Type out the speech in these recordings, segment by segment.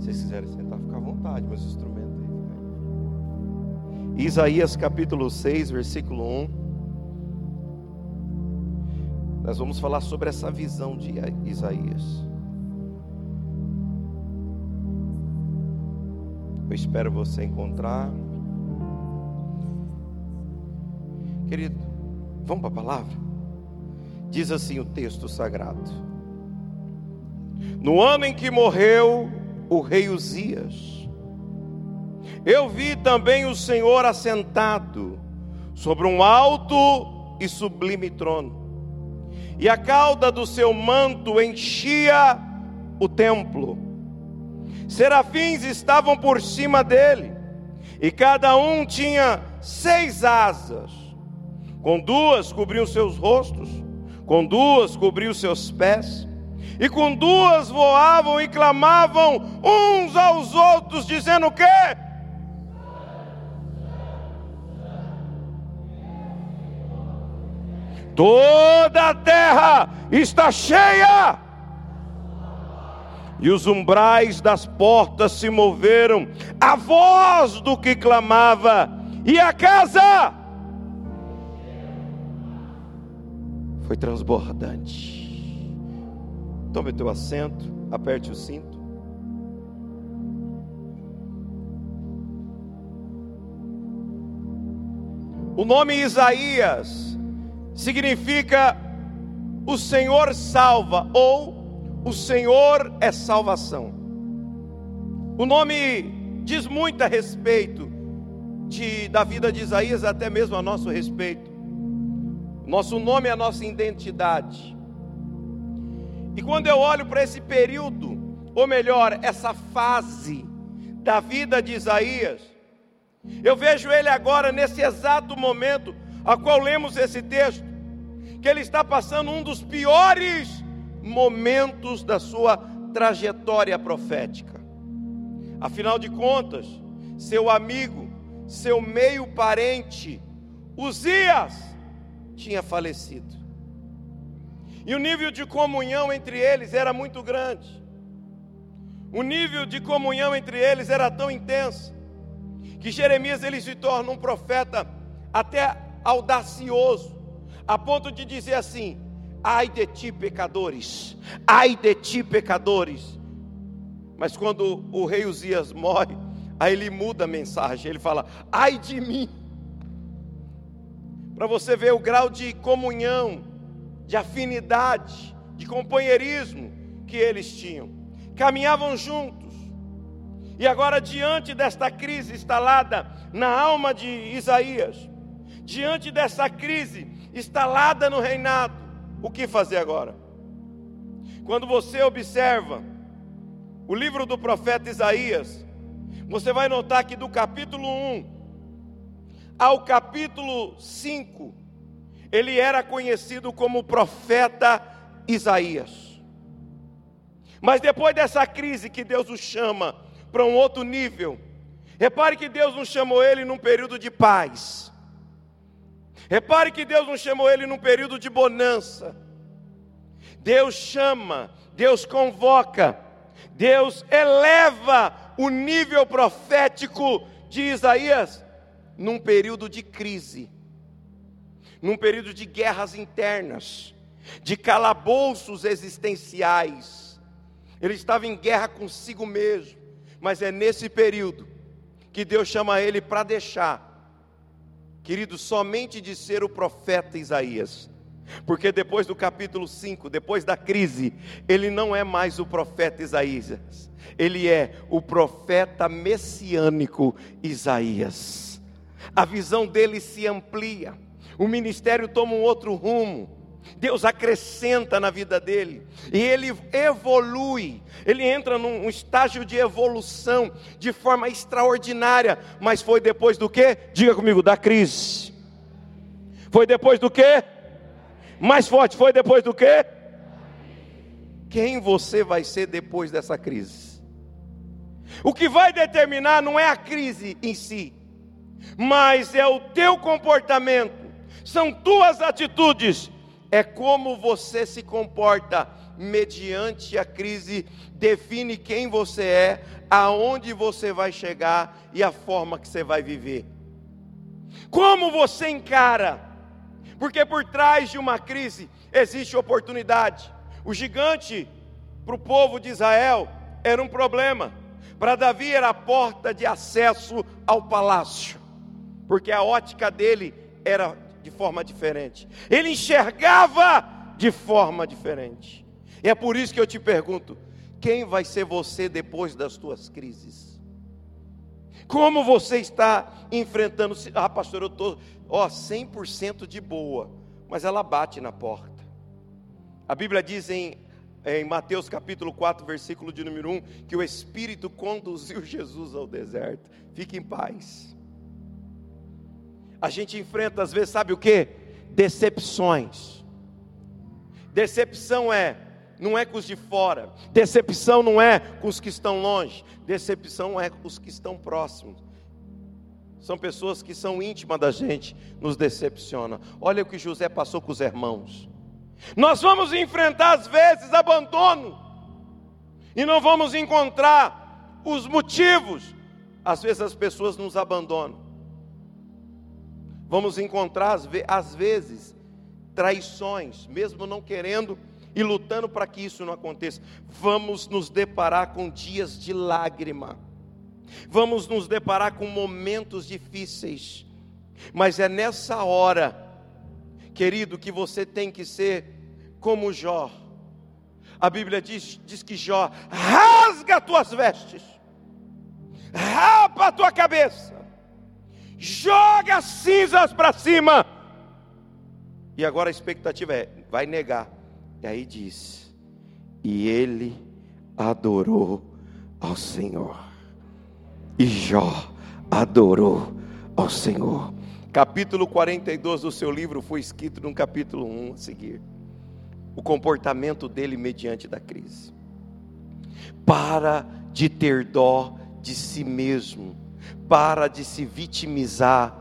Se vocês quiserem sentar, fica à vontade, meus instrumentos aí. Isaías capítulo 6, versículo 1. Nós vamos falar sobre essa visão de Isaías. Eu espero você encontrar. Querido, vamos para a palavra? Diz assim o texto sagrado: No ano em que morreu o rei Uzias, eu vi também o Senhor assentado sobre um alto e sublime trono, e a cauda do seu manto enchia o templo. Serafins estavam por cima dele, e cada um tinha seis asas com duas cobriu seus rostos, com duas cobriu seus pés, e com duas voavam e clamavam uns aos outros, dizendo o quê? Toda a terra está cheia. E os umbrais das portas se moveram, a voz do que clamava, e a casa foi transbordante. Tome teu assento, aperte o cinto. O nome Isaías significa o Senhor salva ou o Senhor é salvação. O nome diz muito a respeito de, da vida de Isaías, até mesmo a nosso respeito. Nosso nome é a nossa identidade. E quando eu olho para esse período, ou melhor, essa fase da vida de Isaías, eu vejo ele agora nesse exato momento a qual lemos esse texto, que ele está passando um dos piores momentos da sua trajetória profética. Afinal de contas, seu amigo, seu meio parente, Uzias, tinha falecido. E o nível de comunhão entre eles era muito grande. O nível de comunhão entre eles era tão intenso que Jeremias ele se torna um profeta até audacioso, a ponto de dizer assim: ai de ti, pecadores, ai de ti, pecadores. Mas quando o rei Uzias morre, aí ele muda a mensagem, ele fala: ai de mim, para você ver o grau de comunhão, de afinidade, de companheirismo que eles tinham. Caminhavam juntos. E agora, diante desta crise instalada na alma de Isaías, diante dessa crise instalada no reinado, o que fazer agora? Quando você observa o livro do profeta Isaías, você vai notar que do capítulo 1 ao capítulo 5, ele era conhecido como profeta Isaías. Mas depois dessa crise que Deus o chama para um outro nível, repare que Deus não chamou ele num período de paz. Repare que Deus não chamou ele num período de bonança. Deus chama, Deus convoca, Deus eleva o nível profético de Isaías num período de crise, num período de guerras internas, de calabouços existenciais. Ele estava em guerra consigo mesmo, mas é nesse período que Deus chama ele para deixar, querido, somente de ser o profeta Isaías. Porque depois do capítulo 5, depois da crise, ele não é mais o profeta Isaías, ele é o profeta messiânico Isaías a visão dele se amplia, o ministério toma um outro rumo. Deus acrescenta na vida dele e ele evolui, ele entra num estágio de evolução de forma extraordinária, mas foi depois do que? Diga comigo, da crise. Foi depois do que? Mais forte, foi depois do que? Quem você vai ser depois dessa crise? O que vai determinar não é a crise em si, mas é o teu comportamento, são tuas atitudes, é como você se comporta mediante a crise, define quem você é, aonde você vai chegar e a forma que você vai viver. Como você encara? Porque por trás de uma crise existe oportunidade. O gigante, para o povo de Israel, era um problema. Para Davi era a porta de acesso ao palácio, porque a ótica dele era de forma diferente. Ele enxergava de forma diferente. E é por isso que eu te pergunto: quem vai ser você depois das tuas crises? Como você está enfrentando? Ah, pastor, eu estou, ó, 100% de boa, mas ela bate na porta. A Bíblia diz em em Mateus capítulo 4, versículo de número 1, que o Espírito conduziu Jesus ao deserto. Fique em paz. A gente enfrenta às vezes, sabe o que? Decepções. Decepção é, não é com os de fora. Decepção não é com os que estão longe. Decepção é com os que estão próximos. São pessoas que são íntimas da gente, nos decepciona. Olha o que José passou com os irmãos. Nós vamos enfrentar às vezes abandono e não vamos encontrar os motivos. Às vezes as pessoas nos abandonam. Vamos encontrar às vezes traições, mesmo não querendo e lutando para que isso não aconteça. Vamos nos deparar com dias de lágrima. Vamos nos deparar com momentos difíceis. Mas é nessa hora querido, que você tem que ser como Jó. A Bíblia diz, diz que Jó rasga as tuas vestes, rapa a tua cabeça, joga cinzas para cima. E agora a expectativa é: vai negar. E aí diz: e ele adorou ao Senhor. E Jó adorou ao Senhor capítulo 42 do seu livro foi escrito no capítulo 1 a seguir. O comportamento dele mediante da crise. Para de ter dó de si mesmo, para de se vitimizar,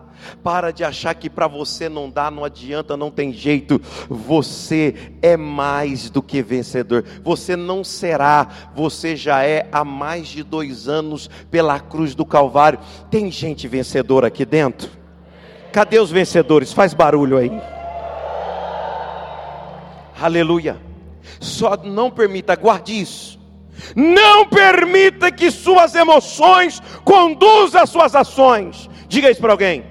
para de achar que para você não dá, não adianta, não tem jeito. Você é mais do que vencedor. Você não será, você já é há mais de dois anos pela cruz do Calvário. Tem gente vencedora aqui dentro? Cadê os vencedores? Faz barulho aí. Aleluia. Só não permita, guarde isso. Não permita que suas emoções conduzam as suas ações. Diga isso para alguém.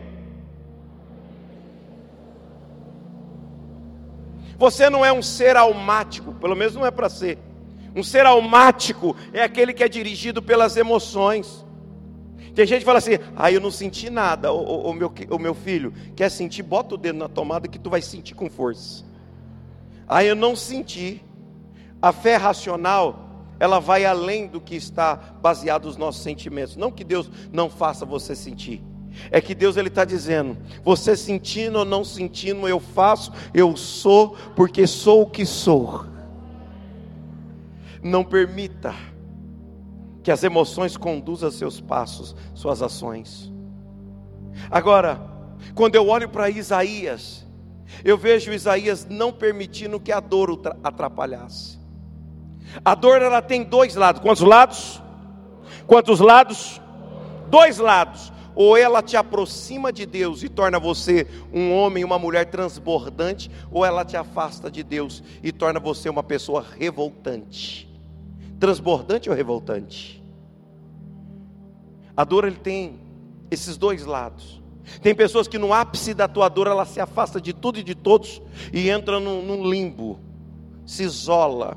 Você não é um ser almático, pelo menos não é para ser. Um ser almático é aquele que é dirigido pelas emoções. Tem gente que fala assim: ah, eu não senti nada. O, o, meu, o meu filho quer sentir, bota o dedo na tomada que tu vai sentir com força. Ah, eu não senti. A fé racional, ela vai além do que está baseado nos nossos sentimentos. Não que Deus não faça você sentir. É que Deus ele está dizendo: você sentindo ou não sentindo, eu faço, eu sou, porque sou o que sou. Não permita que as emoções conduzam seus passos, suas ações. Agora, quando eu olho para Isaías, eu vejo Isaías não permitindo que a dor atrapalhasse. A dor ela tem dois lados. Quantos lados? Quantos lados? Dois lados. Ou ela te aproxima de Deus e torna você um homem, uma mulher transbordante, ou ela te afasta de Deus e torna você uma pessoa revoltante. Transbordante ou revoltante? A dor ele tem esses dois lados. Tem pessoas que no ápice da tua dor ela se afasta de tudo e de todos e entra num, num limbo, se isola,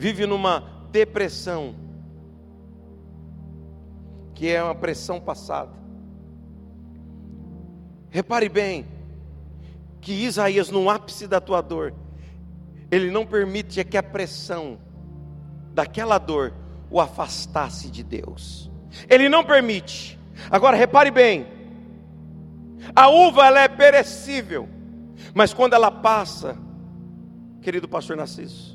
vive numa depressão, que é uma pressão passada. Repare bem que Isaías, no ápice da tua dor, ele não permite que a pressão daquela dor o afastasse de Deus. Ele não permite. Agora repare bem. A uva ela é perecível, mas quando ela passa, querido pastor Narciso,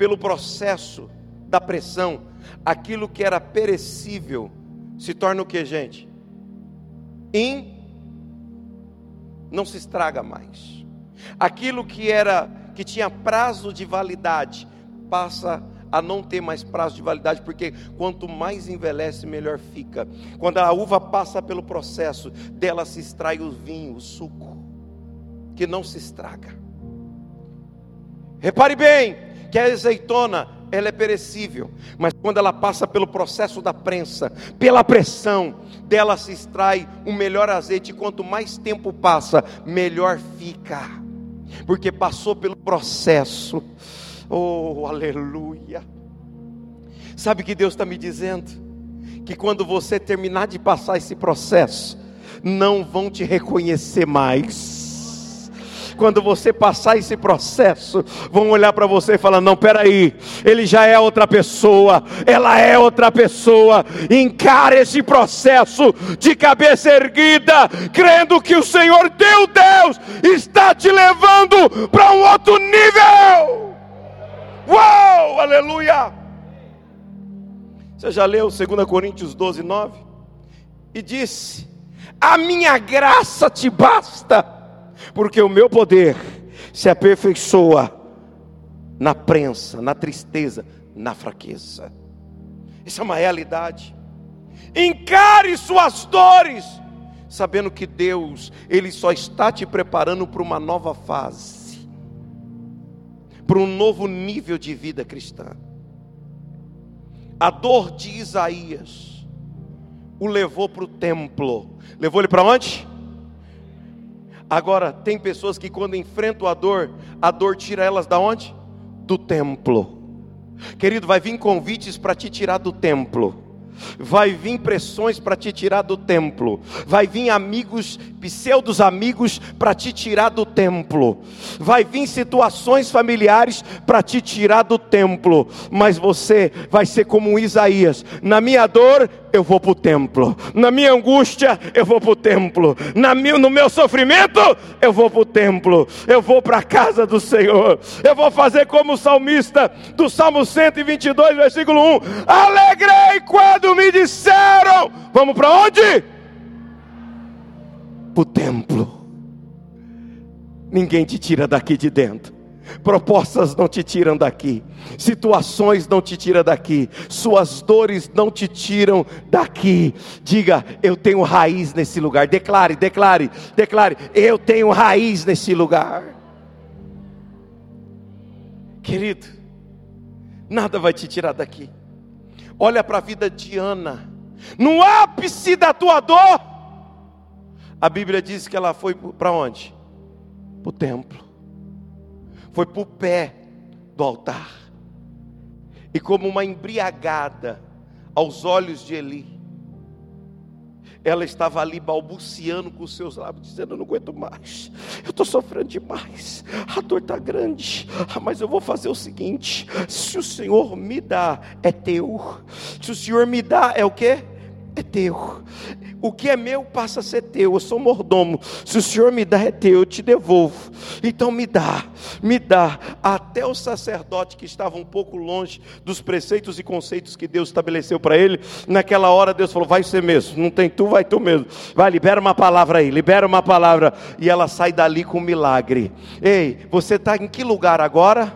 pelo processo da pressão, aquilo que era perecível se torna o que, gente? In não se estraga mais. Aquilo que era que tinha prazo de validade passa a não ter mais prazo de validade, porque quanto mais envelhece, melhor fica. Quando a uva passa pelo processo, dela se extrai o vinho, o suco, que não se estraga. Repare bem que a azeitona ela é perecível, mas quando ela passa pelo processo da prensa, pela pressão, dela se extrai o melhor azeite, e quanto mais tempo passa, melhor fica, porque passou pelo processo. Oh, aleluia! Sabe o que Deus está me dizendo? Que quando você terminar de passar esse processo, não vão te reconhecer mais quando você passar esse processo, vão olhar para você e falar: não, peraí, ele já é outra pessoa, ela é outra pessoa. Encare esse processo de cabeça erguida, crendo que o Senhor teu Deus está te levando para um outro nível. Uau, aleluia! Você já leu 2 Coríntios 12, 9? E disse: A minha graça te basta porque o meu poder se aperfeiçoa na prensa, na tristeza, na fraqueza. Isso é uma realidade. Encare suas dores, sabendo que Deus, Ele só está te preparando para uma nova fase, para um novo nível de vida cristã. A dor de Isaías o levou para o templo. Levou ele para onde? Agora, tem pessoas que quando enfrentam a dor, a dor tira elas da onde? Do templo. Querido, vai vir convites para te tirar do templo vai vir pressões para te tirar do templo, vai vir amigos, pseudos amigos para te tirar do templo, vai vir situações familiares para te tirar do templo, mas você vai ser como Isaías: na minha dor eu vou para o templo, na minha angústia eu vou para o templo, na meu, no meu sofrimento eu vou para o templo, eu vou para a casa do Senhor, eu vou fazer como o salmista do Salmo 122, versículo 1: alegrei quando me disseram: Vamos para onde? Para o templo. Ninguém te tira daqui de dentro. Propostas não te tiram daqui, situações não te tiram daqui, suas dores não te tiram daqui. Diga, eu tenho raiz nesse lugar. Declare, declare, declare, eu tenho raiz nesse lugar. Querido, nada vai te tirar daqui. Olha para a vida de Ana, no ápice da tua dor. A Bíblia diz que ela foi para onde? Para o templo, foi para o pé do altar, e como uma embriagada aos olhos de Eli, ela estava ali balbuciando com os seus lábios, dizendo: Eu não aguento mais, eu estou sofrendo demais, a dor está grande, ah, mas eu vou fazer o seguinte: se o Senhor me dá, é teu, se o Senhor me dá, é o que? É teu. O que é meu passa a ser teu. Eu sou mordomo. Se o Senhor me dá, é teu, eu te devolvo. Então me dá, me dá. Até o sacerdote que estava um pouco longe dos preceitos e conceitos que Deus estabeleceu para ele, naquela hora Deus falou: Vai ser mesmo. Não tem tu, vai tu mesmo. Vai, libera uma palavra aí, libera uma palavra. E ela sai dali com um milagre. Ei, você está em que lugar agora?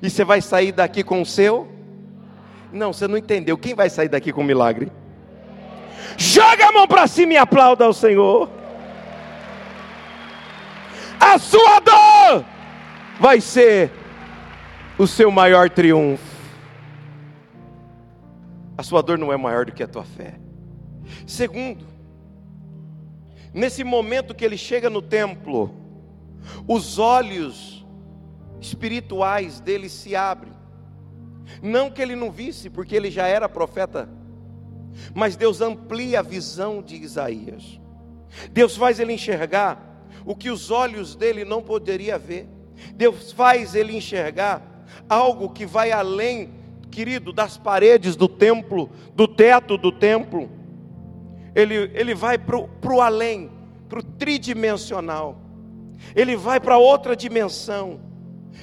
E você vai sair daqui com o seu? Não, você não entendeu. Quem vai sair daqui com milagre? Joga a mão para cima e aplauda ao Senhor. A sua dor vai ser o seu maior triunfo. A sua dor não é maior do que a tua fé. Segundo, nesse momento que ele chega no templo, os olhos espirituais dele se abrem. Não que ele não visse, porque ele já era profeta mas Deus amplia a visão de Isaías. Deus faz ele enxergar o que os olhos dele não poderia ver. Deus faz ele enxergar algo que vai além, querido, das paredes do templo, do teto do templo. Ele, ele vai para o além, para o tridimensional. Ele vai para outra dimensão.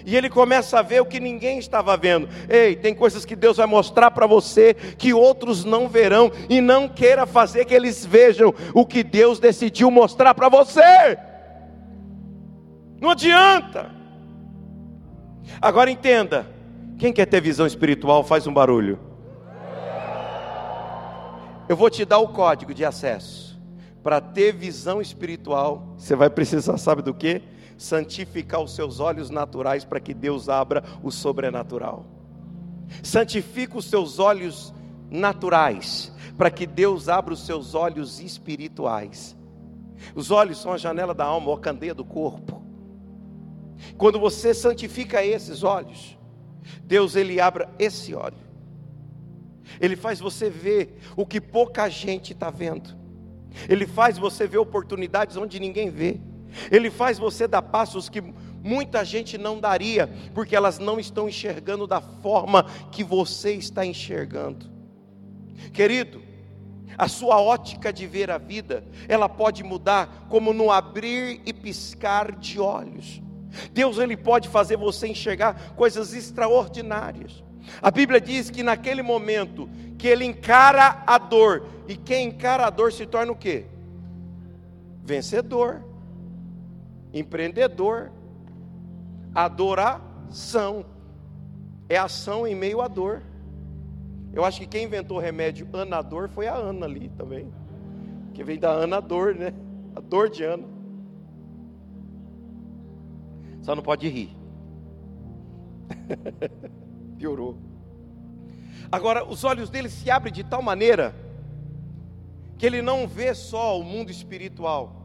E ele começa a ver o que ninguém estava vendo. Ei, tem coisas que Deus vai mostrar para você que outros não verão e não queira fazer que eles vejam o que Deus decidiu mostrar para você. Não adianta. Agora entenda: quem quer ter visão espiritual, faz um barulho. Eu vou te dar o código de acesso. Para ter visão espiritual, você vai precisar, sabe do que? Santificar os seus olhos naturais para que Deus abra o sobrenatural. Santifica os seus olhos naturais para que Deus abra os seus olhos espirituais. Os olhos são a janela da alma, ou a candeia do corpo. Quando você santifica esses olhos, Deus ele abre esse olho. Ele faz você ver o que pouca gente está vendo. Ele faz você ver oportunidades onde ninguém vê. Ele faz você dar passos que muita gente não daria, porque elas não estão enxergando da forma que você está enxergando. Querido, a sua ótica de ver a vida, ela pode mudar como no abrir e piscar de olhos. Deus ele pode fazer você enxergar coisas extraordinárias. A Bíblia diz que naquele momento que ele encara a dor, e quem encara a dor se torna o quê? Vencedor, empreendedor, adoração. É ação em meio à dor. Eu acho que quem inventou o remédio anador foi a Ana ali também. Que vem da Ana dor, né? A dor de Ana. Só não pode rir. Piorou. Agora, os olhos dele se abrem de tal maneira que ele não vê só o mundo espiritual.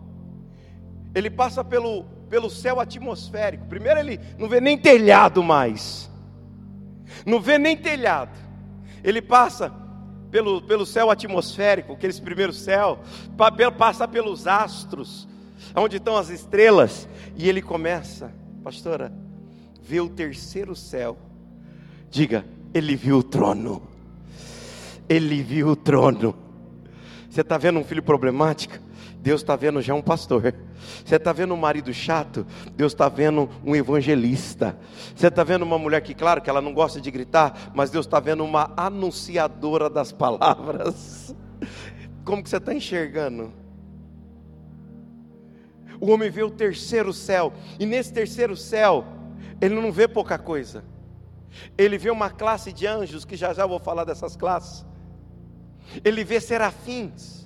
Ele passa pelo, pelo céu atmosférico. Primeiro, ele não vê nem telhado mais. Não vê nem telhado. Ele passa pelo, pelo céu atmosférico, aqueles primeiros céus, passa pelos astros, onde estão as estrelas, e ele começa, pastora, vê o terceiro céu. Diga, ele viu o trono. Ele viu o trono. Você está vendo um filho problemático? Deus está vendo já um pastor. Você está vendo um marido chato? Deus está vendo um evangelista. Você está vendo uma mulher que, claro, que ela não gosta de gritar, mas Deus está vendo uma anunciadora das palavras. Como que você está enxergando? O homem vê o terceiro céu, e nesse terceiro céu, ele não vê pouca coisa. Ele vê uma classe de anjos, que já já vou falar dessas classes. Ele vê serafins.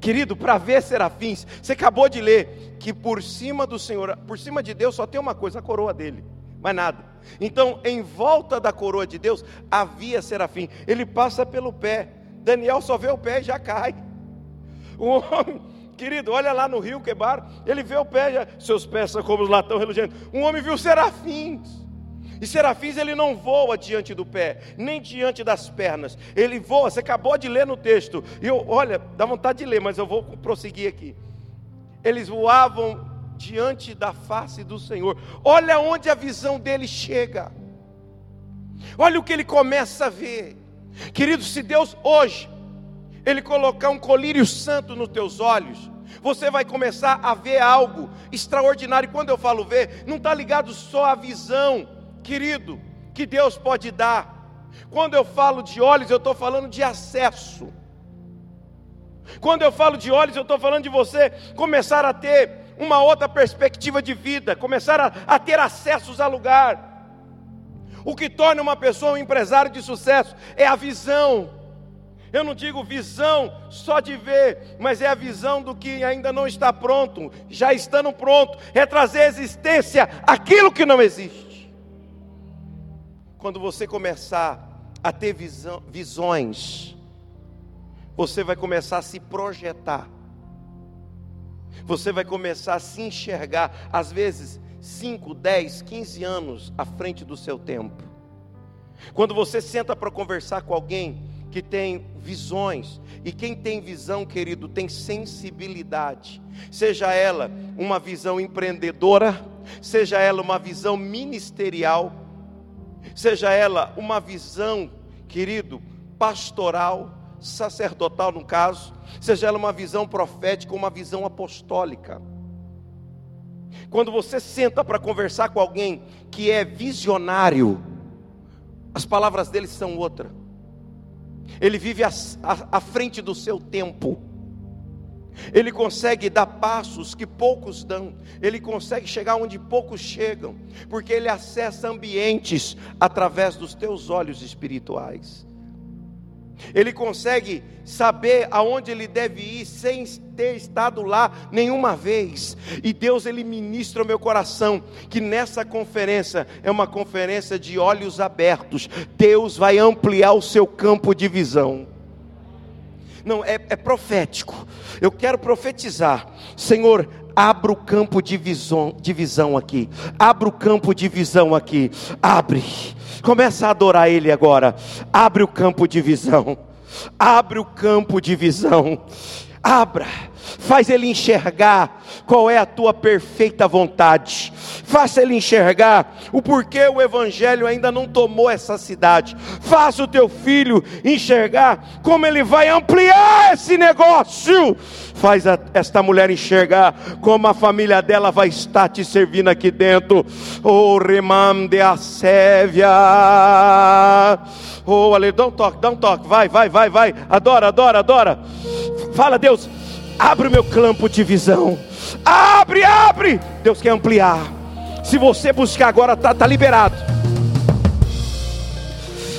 Querido, para ver serafins, você acabou de ler que por cima do Senhor, por cima de Deus só tem uma coisa, a coroa dele, mais nada. Então, em volta da coroa de Deus havia serafim. Ele passa pelo pé. Daniel só vê o pé e já cai. O homem, querido, olha lá no rio Quebar, ele vê o pé, já, seus pés são como os latão reluzentes. Um homem viu serafins. E serafins ele não voa diante do pé, nem diante das pernas. Ele voa, você acabou de ler no texto. E eu, olha, dá vontade de ler, mas eu vou prosseguir aqui. Eles voavam diante da face do Senhor. Olha onde a visão dele chega. Olha o que ele começa a ver. Querido, se Deus hoje ele colocar um colírio santo nos teus olhos, você vai começar a ver algo extraordinário. E quando eu falo ver, não está ligado só à visão querido, que Deus pode dar. Quando eu falo de olhos, eu estou falando de acesso. Quando eu falo de olhos, eu estou falando de você começar a ter uma outra perspectiva de vida, começar a, a ter acessos a lugar. O que torna uma pessoa um empresário de sucesso é a visão. Eu não digo visão só de ver, mas é a visão do que ainda não está pronto, já estando pronto, é trazer à existência aquilo que não existe quando você começar a ter visão, visões, você vai começar a se projetar, você vai começar a se enxergar, às vezes 5, 10, 15 anos à frente do seu tempo. Quando você senta para conversar com alguém que tem visões, e quem tem visão, querido, tem sensibilidade, seja ela uma visão empreendedora, seja ela uma visão ministerial, seja ela uma visão, querido, pastoral, sacerdotal no caso, seja ela uma visão profética, uma visão apostólica. Quando você senta para conversar com alguém que é visionário, as palavras dele são outra. Ele vive à frente do seu tempo. Ele consegue dar passos que poucos dão, ele consegue chegar onde poucos chegam, porque ele acessa ambientes através dos teus olhos espirituais. Ele consegue saber aonde ele deve ir sem ter estado lá nenhuma vez. E Deus ele ministra o meu coração que nessa conferência é uma conferência de olhos abertos. Deus vai ampliar o seu campo de visão. Não, é, é profético. Eu quero profetizar. Senhor, abra o campo de visão, de visão aqui. Abra o campo de visão aqui. Abre. Começa a adorar Ele agora. Abre o campo de visão. Abre o campo de visão. Abra. Faz Ele enxergar qual é a tua perfeita vontade faça ele enxergar o porquê o Evangelho ainda não tomou essa cidade. Faça o teu filho enxergar como ele vai ampliar esse negócio. Faz a, esta mulher enxergar como a família dela vai estar te servindo aqui dentro. Oh, remande a sévia. Oh, ale, dá um toque, dá um toque. Vai, vai, vai, vai. Adora, adora, adora. Fala, Deus, abre o meu campo de visão. Abre, abre. Deus quer ampliar. Se você buscar agora, está tá liberado.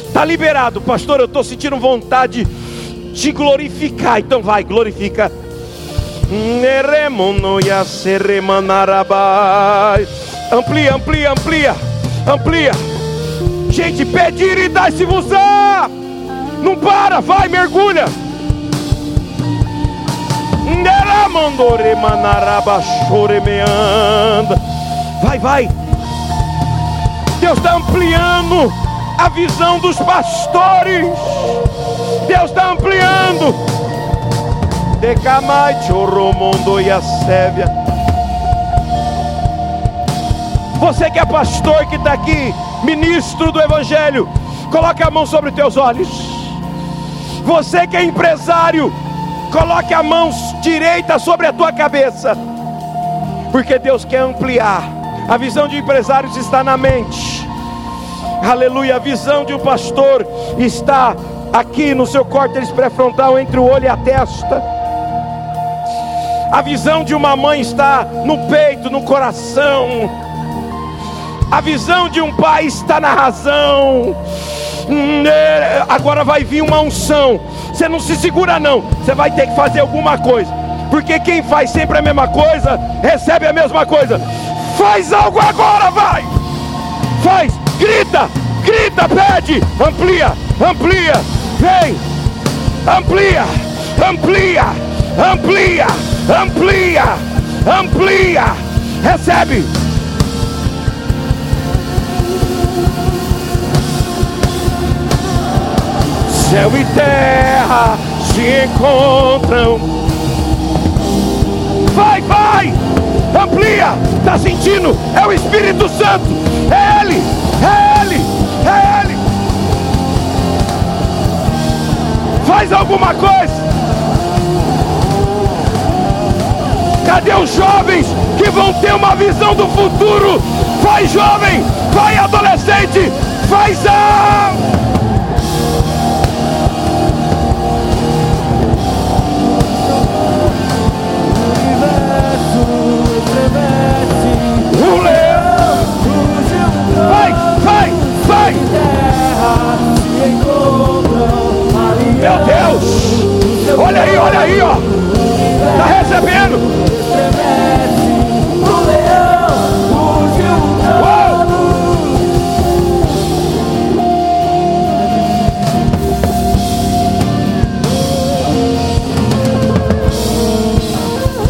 Está liberado, pastor. Eu estou sentindo vontade de glorificar. Então vai, glorifica. Amplia, amplia, amplia, amplia. Gente, pedir e dá-se-vos. Não para, vai, mergulha. Vai, vai. Deus está ampliando a visão dos pastores. Deus está ampliando. Decamai choromondo e a sévia. Você que é pastor que está aqui, ministro do Evangelho, coloque a mão sobre os teus olhos. Você que é empresário, coloque a mão direita sobre a tua cabeça, porque Deus quer ampliar a visão de empresários está na mente. Aleluia. A visão de um pastor está aqui no seu córtex pré-frontal entre o olho e a testa. A visão de uma mãe está no peito, no coração. A visão de um pai está na razão. Hum, é, agora vai vir uma unção. Você não se segura, não. Você vai ter que fazer alguma coisa. Porque quem faz sempre a mesma coisa, recebe a mesma coisa. Faz algo agora, vai! Faz, grita, grita, pede, amplia, amplia, vem, amplia, amplia, amplia, amplia, amplia, recebe. Céu e terra se encontram. Vai, vai! amplia, está sentindo? É o Espírito Santo, é Ele, é Ele, é Ele. Faz alguma coisa. Cadê os jovens que vão ter uma visão do futuro? Vai jovem, vai adolescente, faz a aí, olha aí, ó! Está recebendo!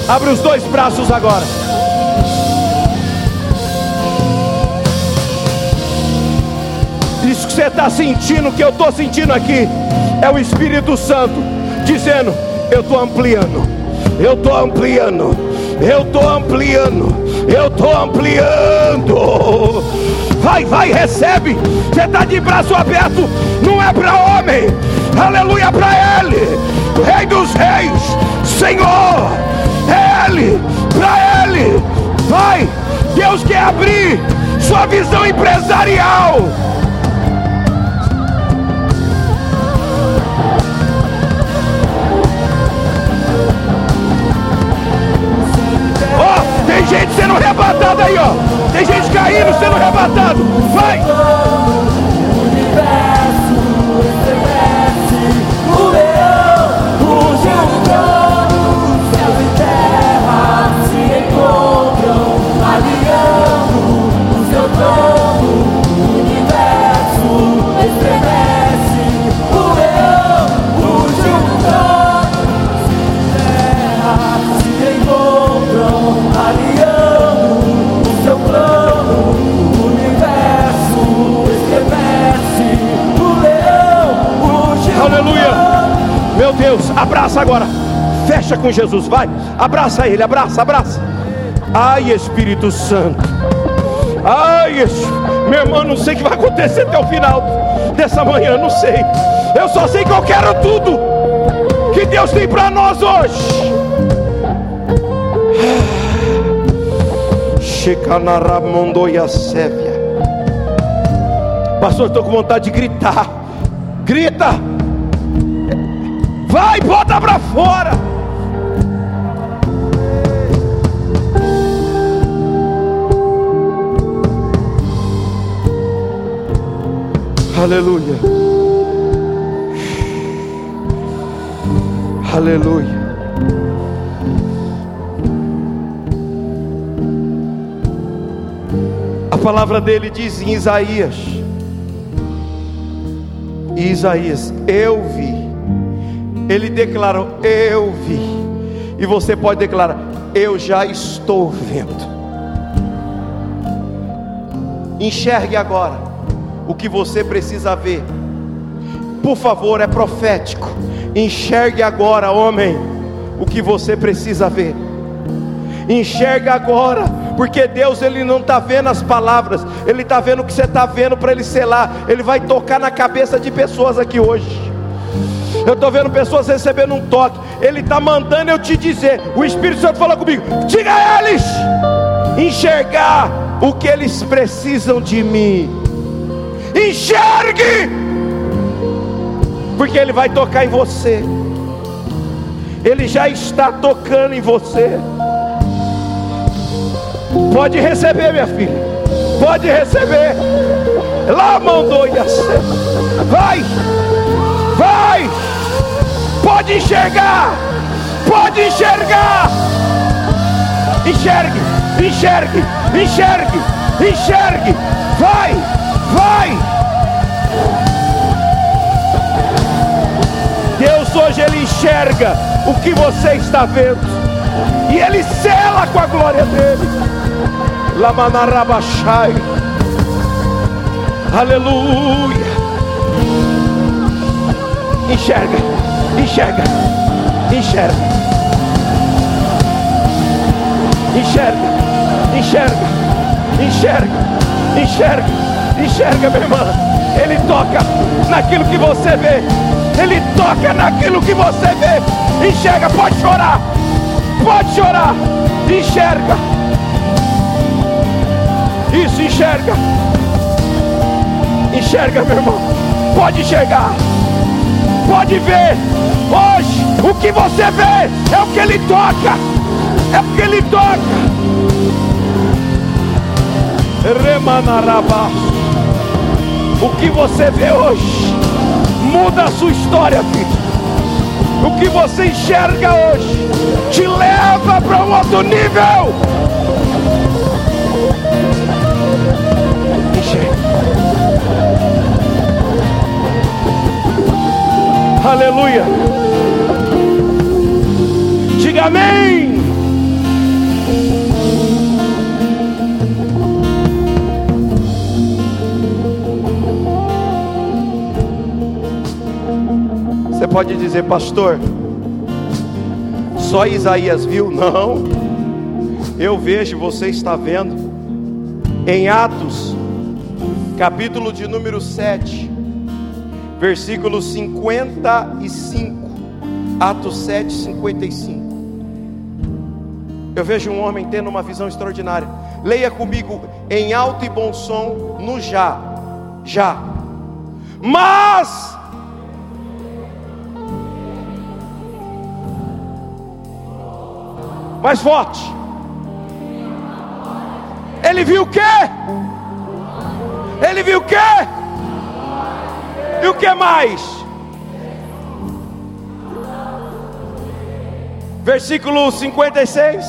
Abre os dois braços agora. Isso que você está sentindo, que eu estou sentindo aqui, é o Espírito Santo dizendo: Eu estou ampliando, eu estou ampliando, eu estou ampliando, eu estou ampliando. Vai, vai, recebe. Você está de braço aberto, não é para homem, aleluia para Ele, Rei dos Reis, Senhor, é Ele, para Ele. Vai, Deus quer abrir sua visão empresarial. aí, ó. Tem gente caindo, sendo arrebatado. Vai! Abraça agora. Fecha com Jesus, vai. Abraça ele, abraça, abraça. Ai, Espírito Santo. Ai, meu irmão, não sei o que vai acontecer até o final dessa manhã, não sei. Eu só sei que eu quero tudo que Deus tem para nós hoje. Shekanaramondoia Sévia. Pastor, estou com vontade de gritar. Grita! Vai, bota para fora! Aleluia. Aleluia. A palavra dele diz em Isaías: Isaías, eu vi. Ele declarou: Eu vi. E você pode declarar: Eu já estou vendo. Enxergue agora o que você precisa ver. Por favor, é profético. Enxergue agora, homem, o que você precisa ver. Enxergue agora, porque Deus ele não está vendo as palavras, Ele está vendo o que você está vendo para Ele selar. Ele vai tocar na cabeça de pessoas aqui hoje. Eu estou vendo pessoas recebendo um toque. Ele está mandando eu te dizer. O Espírito Santo falou comigo. Diga a eles enxergar o que eles precisam de mim enxergue, porque Ele vai tocar em você, Ele já está tocando em você. Pode receber, minha filha, pode receber. Lá mandou vai, pode enxergar, pode enxergar. Enxergue, enxergue, enxergue, enxergue, vai. Vai! Deus hoje ele enxerga o que você está vendo e ele cela com a glória dele. Lamanarabashai. Aleluia. Enxerga, enxerga, enxerga. Enxerga, enxerga, enxerga, enxerga. Enxerga, minha irmã. Ele toca naquilo que você vê. Ele toca naquilo que você vê. Enxerga, pode chorar. Pode chorar. Enxerga. Isso, enxerga. Enxerga, meu irmão. Pode enxergar. Pode ver. Hoje, o que você vê é o que ele toca. É o que ele toca. Remanarabás. O que você vê hoje muda a sua história, filho. O que você enxerga hoje te leva para um outro nível. Aleluia. Diga amém. pode dizer, pastor, só Isaías viu? Não, eu vejo, você está vendo, em Atos, capítulo de número 7, versículo 55, Atos 7, 55. Eu vejo um homem tendo uma visão extraordinária. Leia comigo em alto e bom som no já. Já. Mas Mais forte. Ele viu o quê? Ele viu o quê? O que mais? Versículo 56.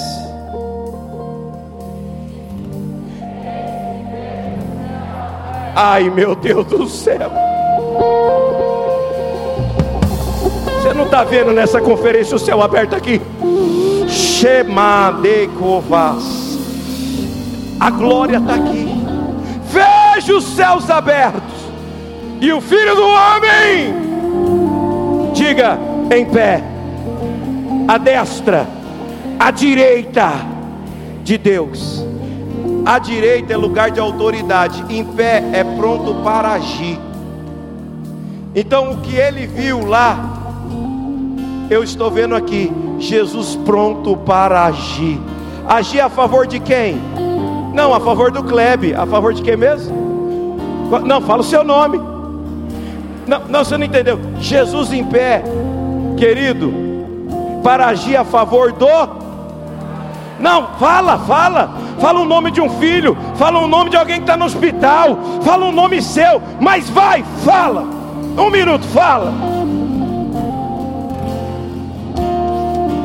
Ai, meu Deus do céu. Você não está vendo nessa conferência o céu aberto aqui? Shema de Covas. A glória está aqui. Veja os céus abertos. E o filho do homem, diga, em pé, à destra, à direita de Deus. A direita é lugar de autoridade, em pé é pronto para agir. Então o que ele viu lá, eu estou vendo aqui, Jesus pronto para agir. Agir a favor de quem? Não, a favor do Klebe. A favor de quem mesmo? Não, fala o seu nome. Não, não, você não entendeu. Jesus em pé, querido, para agir a favor do. Não, fala, fala. Fala o nome de um filho. Fala o nome de alguém que está no hospital. Fala o nome seu. Mas vai, fala. Um minuto, fala.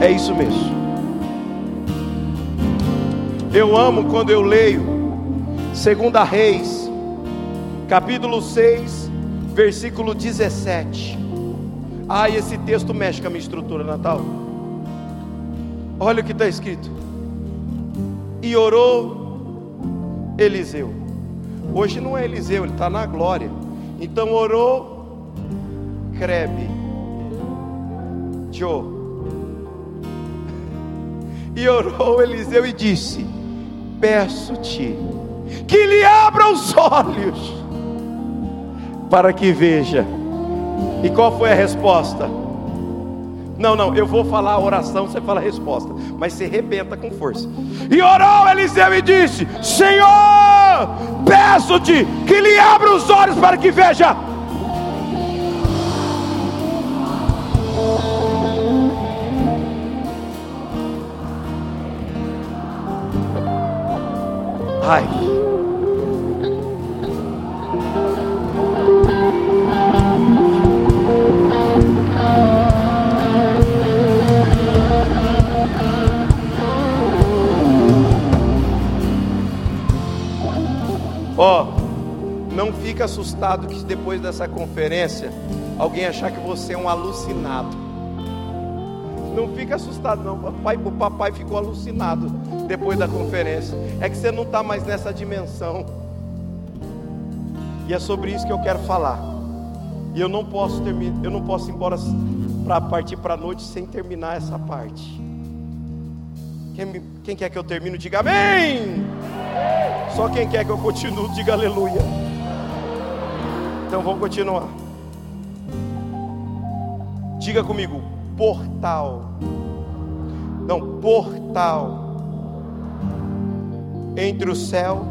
É isso mesmo. Eu amo quando eu leio Segunda Reis, capítulo 6, versículo 17. Ah, esse texto mexe com a minha estrutura natal. Olha o que está escrito. E orou Eliseu. Hoje não é Eliseu, ele está na glória. Então orou Crebe. Joe. E orou Eliseu e disse: Peço-te que lhe abra os olhos, para que veja. E qual foi a resposta? Não, não, eu vou falar a oração, você fala a resposta, mas você rebenta com força. E orou Eliseu e disse: Senhor, peço-te que lhe abra os olhos para que veja. Ai. Ó, oh, não fica assustado que depois dessa conferência alguém achar que você é um alucinado. Não fica assustado, não. Papai, o papai ficou alucinado depois da conferência. É que você não está mais nessa dimensão. E é sobre isso que eu quero falar. E eu não posso terminar, eu não posso ir embora para partir para a noite sem terminar essa parte. Quem, quem quer que eu termine, diga amém. Só quem quer que eu continue, diga aleluia. Então vamos continuar. Diga comigo, portal. Não, portal entre o céu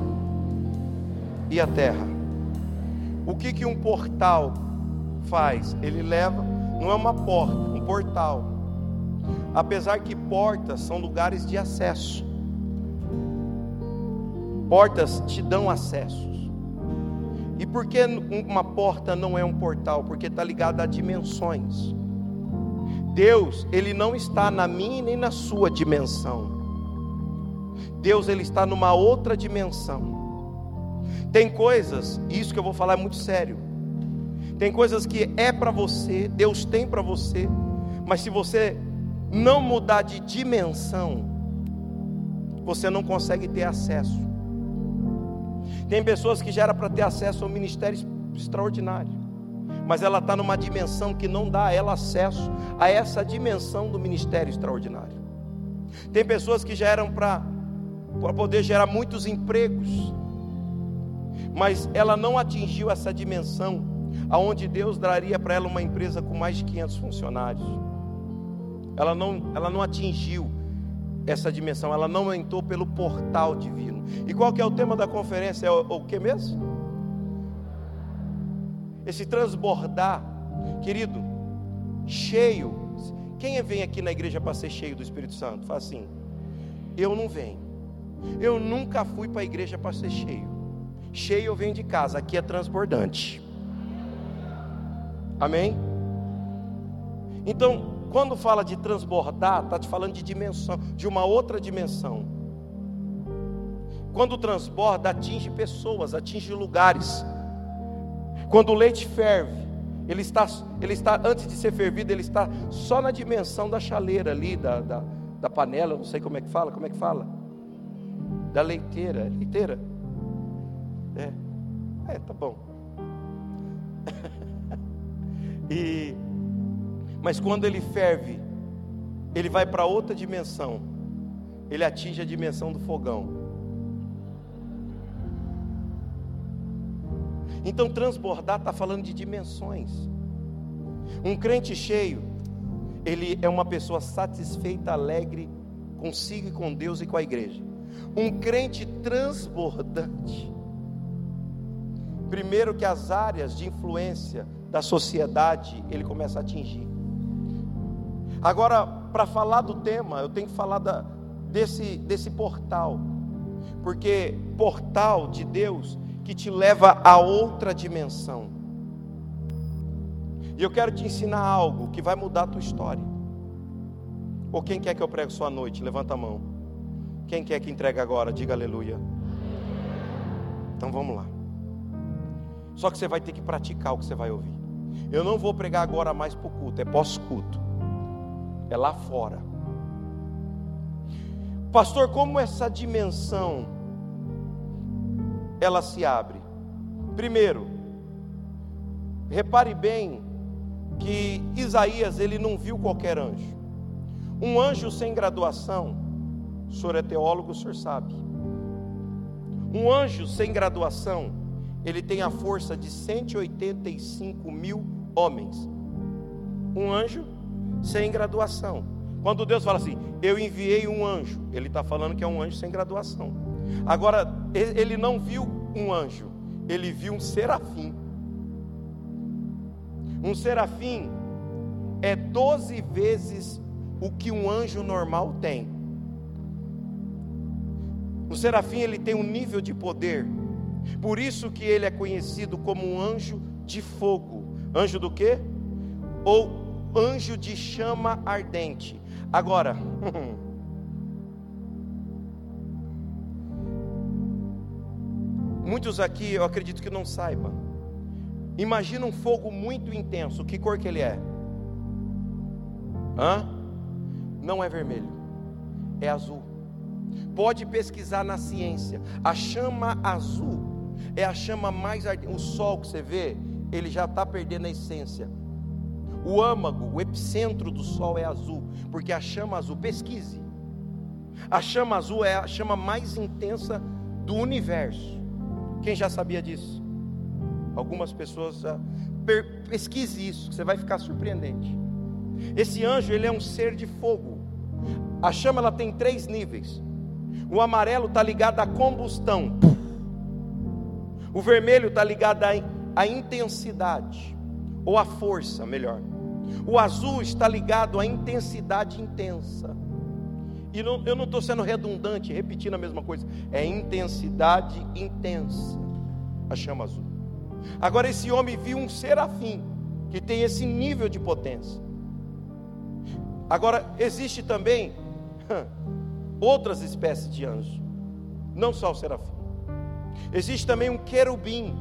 e a terra. O que que um portal faz? Ele leva, não é uma porta, um portal. Apesar que portas são lugares de acesso. Portas te dão acessos. E por que uma porta não é um portal? Porque está ligada a dimensões. Deus, ele não está na minha nem na sua dimensão. Deus, ele está numa outra dimensão. Tem coisas, isso que eu vou falar é muito sério. Tem coisas que é para você, Deus tem para você, mas se você não mudar de dimensão, você não consegue ter acesso. Tem pessoas que já era para ter acesso ao ministério extraordinário mas ela está numa dimensão que não dá a ela acesso a essa dimensão do ministério extraordinário. Tem pessoas que já eram para poder gerar muitos empregos, mas ela não atingiu essa dimensão aonde Deus daria para ela uma empresa com mais de 500 funcionários. Ela não, ela não atingiu essa dimensão, ela não entrou pelo portal divino. E qual que é o tema da conferência? É o, o que mesmo? esse transbordar, querido, cheio. Quem vem aqui na igreja para ser cheio do Espírito Santo? Fala assim: eu não venho. Eu nunca fui para a igreja para ser cheio. Cheio eu venho de casa, aqui é transbordante. Amém? Então, quando fala de transbordar, está te falando de dimensão, de uma outra dimensão. Quando transborda, atinge pessoas, atinge lugares. Quando o leite ferve, ele está, ele está, antes de ser fervido, ele está só na dimensão da chaleira ali, da, da, da panela, não sei como é que fala, como é que fala? Da leiteira, leiteira? É, é, tá bom. e Mas quando ele ferve, ele vai para outra dimensão. Ele atinge a dimensão do fogão. Então, transbordar está falando de dimensões. Um crente cheio, ele é uma pessoa satisfeita, alegre consigo e com Deus e com a igreja. Um crente transbordante. Primeiro que as áreas de influência da sociedade ele começa a atingir. Agora, para falar do tema, eu tenho que falar da, desse, desse portal, porque portal de Deus que te leva a outra dimensão. E eu quero te ensinar algo que vai mudar a tua história. Ou quem quer que eu pregue sua noite? Levanta a mão. Quem quer que entregue agora? Diga aleluia. Então vamos lá. Só que você vai ter que praticar o que você vai ouvir. Eu não vou pregar agora mais para o culto, é pós-culto. É lá fora. Pastor, como essa dimensão ela se abre? Primeiro, repare bem que Isaías ele não viu qualquer anjo. Um anjo sem graduação, o senhor é teólogo, o senhor sabe. Um anjo sem graduação, ele tem a força de 185 mil homens. Um anjo sem graduação. Quando Deus fala assim, eu enviei um anjo, ele está falando que é um anjo sem graduação. Agora, ele não viu um anjo, ele viu um serafim. Um serafim é 12 vezes o que um anjo normal tem. O serafim ele tem um nível de poder. Por isso que ele é conhecido como um anjo de fogo. Anjo do quê? Ou anjo de chama ardente. Agora, muitos aqui eu acredito que não saibam. Imagina um fogo muito intenso. Que cor que ele é? Hã? Não é vermelho, é azul. Pode pesquisar na ciência. A chama azul é a chama mais ardente. O sol que você vê, ele já está perdendo a essência. O âmago, o epicentro do sol é azul, porque a chama azul, pesquise. A chama azul é a chama mais intensa do universo. Quem já sabia disso? Algumas pessoas já. Pesquise isso, você vai ficar surpreendente. Esse anjo, ele é um ser de fogo. A chama ela tem três níveis. O amarelo está ligado à combustão. O vermelho está ligado à intensidade, ou à força, melhor. O azul está ligado à intensidade intensa. E não, eu não estou sendo redundante, repetindo a mesma coisa. É intensidade intensa. A chama azul. Agora, esse homem viu um serafim que tem esse nível de potência. Agora, existe também outras espécies de anjo, não só o serafim. Existe também um querubim.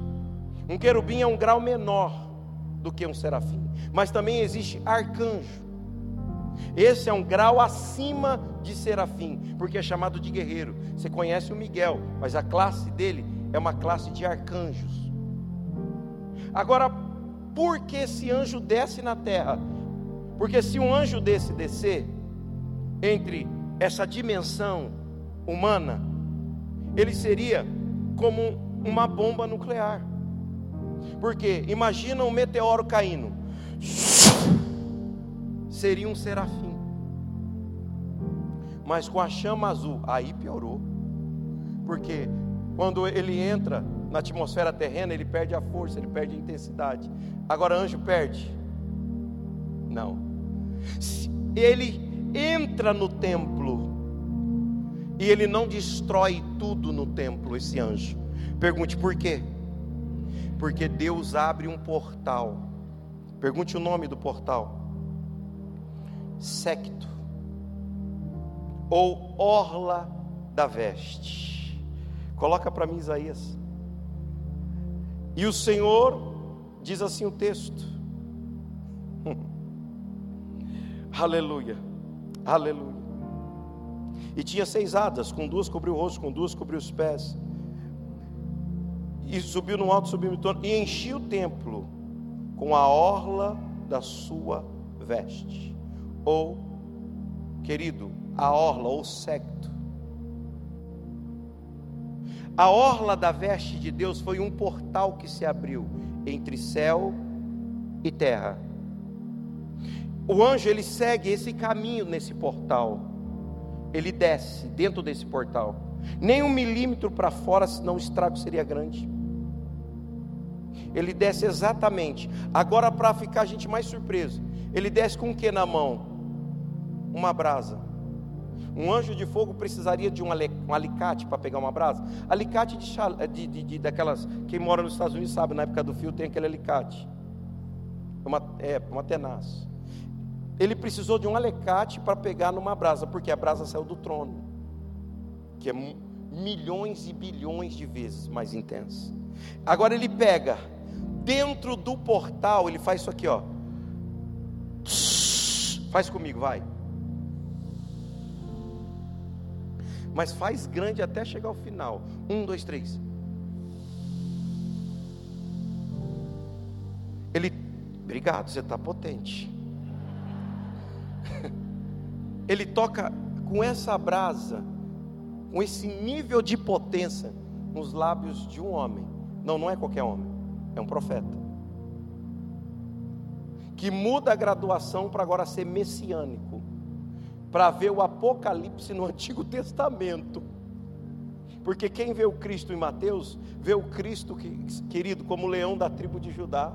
Um querubim é um grau menor do que um serafim, mas também existe arcanjo. Esse é um grau acima de serafim, porque é chamado de guerreiro. Você conhece o Miguel, mas a classe dele é uma classe de arcanjos. Agora, por que esse anjo desce na terra? Porque se um anjo desse descer entre essa dimensão humana, ele seria como uma bomba nuclear. Porque imagina um meteoro caindo. Seria um serafim. Mas com a chama azul, aí piorou. Porque quando ele entra na atmosfera terrena, ele perde a força, ele perde a intensidade. Agora anjo perde? Não. Ele entra no templo e ele não destrói tudo no templo, esse anjo. Pergunte por quê? Porque Deus abre um portal. Pergunte o nome do portal: Secto ou Orla da Veste. Coloca para mim Isaías. E o Senhor diz assim o texto: Aleluia, aleluia. E tinha seis asas, com duas cobriu o rosto, com duas cobriu os pés. E subiu no alto, torno, e enchia o templo com a orla da sua veste, ou, querido, a orla ou secto. A orla da veste de Deus foi um portal que se abriu entre céu e terra. O anjo ele segue esse caminho nesse portal. Ele desce dentro desse portal. Nem um milímetro para fora, senão o estrago seria grande. Ele desce exatamente. Agora, para ficar a gente mais surpreso, ele desce com o que na mão? Uma brasa. Um anjo de fogo precisaria de um, alicate para pegar uma brasa. Alicate de, de, de, de, daquelas. Quem mora nos Estados Unidos sabe, na época do fio tem aquele alicate. Uma, é, uma tenaz. Ele precisou de um alicate para pegar numa brasa, porque a brasa saiu do trono, que é milhões e bilhões de vezes mais intensa. Agora ele pega, dentro do portal, ele faz isso aqui, ó. Faz comigo, vai. Mas faz grande até chegar ao final. Um, dois, três. Ele, obrigado, você está potente. Ele toca com essa brasa, com esse nível de potência nos lábios de um homem. Não, não é qualquer homem, é um profeta. Que muda a graduação para agora ser messiânico, para ver o Apocalipse no Antigo Testamento. Porque quem vê o Cristo em Mateus, vê o Cristo, querido, como leão da tribo de Judá.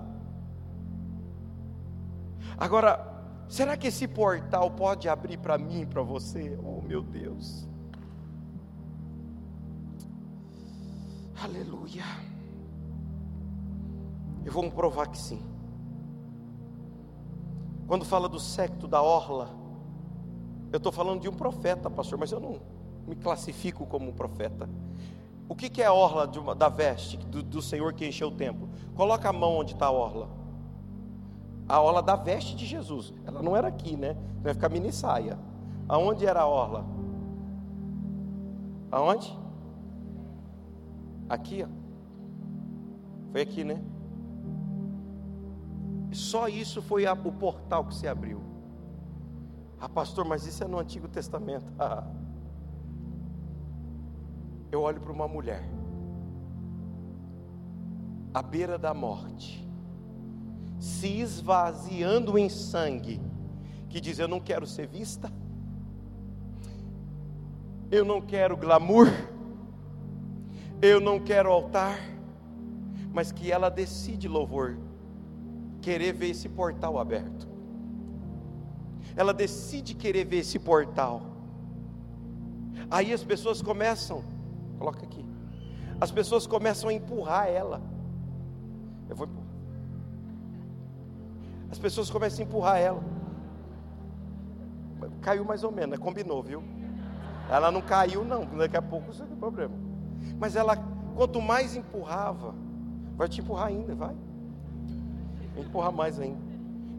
Agora, será que esse portal pode abrir para mim para você? Oh, meu Deus. Aleluia. E vamos provar que sim. Quando fala do secto da orla, eu estou falando de um profeta, pastor, mas eu não me classifico como um profeta. O que, que é a orla uma, da veste do, do, Senhor que encheu o templo? Coloca a mão onde está a orla. A orla da veste de Jesus. Ela não era aqui, né? Vai ficar mini saia. Aonde era a orla? Aonde? Aqui, ó. Foi aqui, né? Só isso foi a, o portal que se abriu. Ah, pastor, mas isso é no Antigo Testamento. Eu olho para uma mulher, à beira da morte, se esvaziando em sangue, que diz: Eu não quero ser vista, eu não quero glamour, eu não quero altar, mas que ela decide louvor querer ver esse portal aberto. Ela decide querer ver esse portal. Aí as pessoas começam, coloca aqui. As pessoas começam a empurrar ela. Eu vou empurrar. As pessoas começam a empurrar ela. Caiu mais ou menos, né? combinou, viu? Ela não caiu, não. Daqui a pouco isso é problema. Mas ela, quanto mais empurrava, vai te empurrar ainda, vai empurrar mais ainda.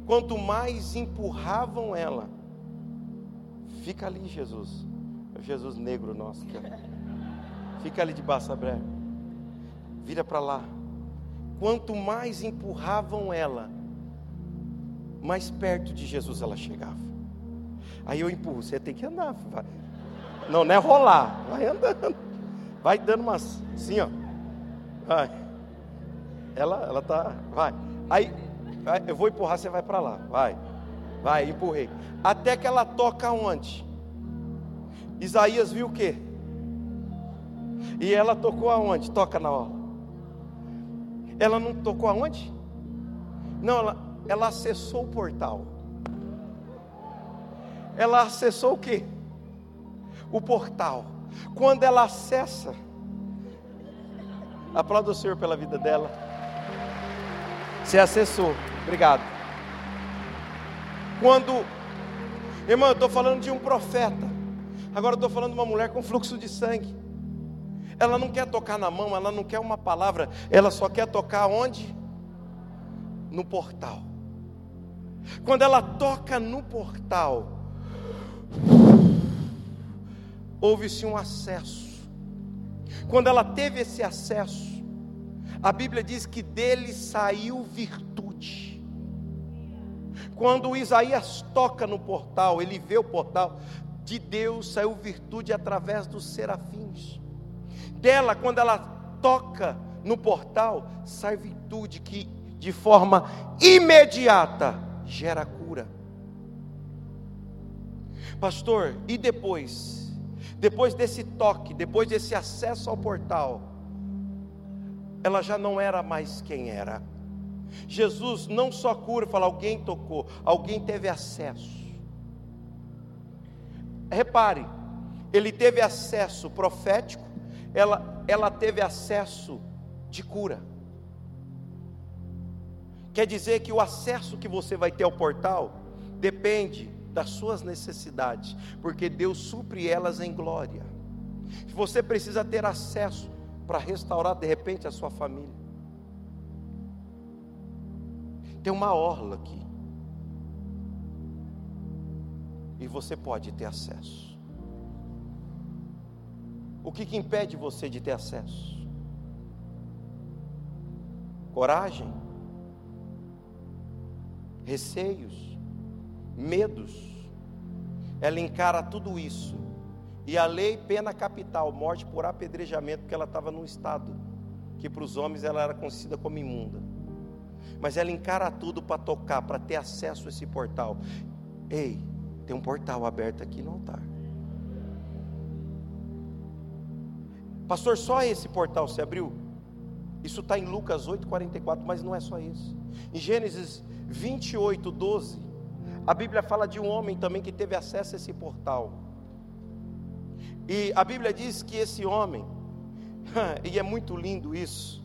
Quanto mais empurravam ela, fica ali, Jesus. Jesus negro nosso. Aqui, fica ali de Baçabré. Vira para lá. Quanto mais empurravam ela, mais perto de Jesus ela chegava. Aí eu empurro, você tem que andar. Vai. Não, não é rolar, vai andando. Vai dando umas, assim, ó. Vai. Ela, ela tá, vai. Aí eu vou empurrar, você vai para lá. Vai. Vai, empurrei. Até que ela toca onde? Isaías viu o quê? E ela tocou aonde? Toca na hora. Ela não tocou aonde? Não, ela, ela acessou o portal. Ela acessou o quê? O portal. Quando ela acessa, aplauda o Senhor pela vida dela. Você acessou. Obrigado. Quando, irmão, eu estou falando de um profeta. Agora eu estou falando de uma mulher com fluxo de sangue. Ela não quer tocar na mão, ela não quer uma palavra, ela só quer tocar onde? No portal. Quando ela toca no portal, houve-se um acesso. Quando ela teve esse acesso, a Bíblia diz que dele saiu virtude. Quando Isaías toca no portal, ele vê o portal, de Deus saiu virtude através dos serafins. Dela, quando ela toca no portal, sai virtude que de forma imediata gera cura. Pastor, e depois? Depois desse toque, depois desse acesso ao portal, ela já não era mais quem era. Jesus não só cura, fala, alguém tocou, alguém teve acesso. Repare, ele teve acesso profético, ela, ela teve acesso de cura. Quer dizer que o acesso que você vai ter ao portal depende das suas necessidades, porque Deus supre elas em glória. Você precisa ter acesso para restaurar de repente a sua família. Tem uma orla aqui. E você pode ter acesso. O que, que impede você de ter acesso? Coragem? Receios? Medos? Ela encara tudo isso. E a lei, pena capital, morte por apedrejamento, porque ela estava num estado que para os homens ela era conhecida como imunda mas ela encara tudo para tocar, para ter acesso a esse portal. Ei, tem um portal aberto aqui no altar. Pastor, só esse portal se abriu? Isso está em Lucas 8,44, mas não é só isso. Em Gênesis 28, 12, a Bíblia fala de um homem também que teve acesso a esse portal. E a Bíblia diz que esse homem, e é muito lindo isso,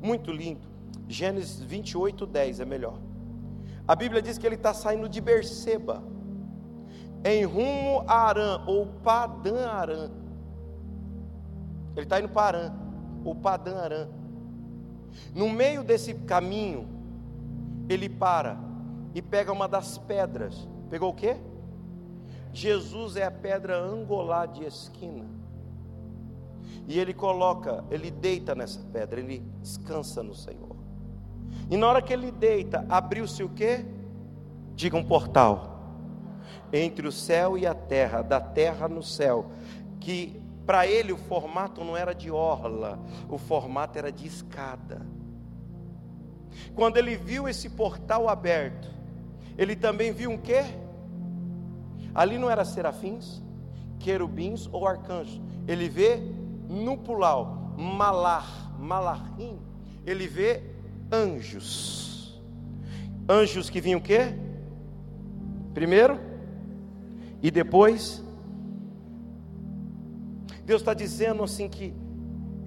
muito lindo. Gênesis 28, 10 é melhor. A Bíblia diz que ele está saindo de Berseba, em rumo a Arã, ou Padã Arã. Ele está indo para Arã, ou Padã Arã. No meio desse caminho, ele para e pega uma das pedras. Pegou o quê? Jesus é a pedra angular de esquina. E ele coloca, ele deita nessa pedra, ele descansa no Senhor. E na hora que ele deita, abriu-se o que? Diga um portal. Entre o céu e a terra, da terra no céu. Que para ele o formato não era de orla, o formato era de escada. Quando ele viu esse portal aberto, ele também viu um quê? Ali não era serafins, querubins ou arcanjos. Ele vê no pulau, malar, malachim. Ele vê anjos. Anjos que vinham o quê? Primeiro e depois. Deus está dizendo assim que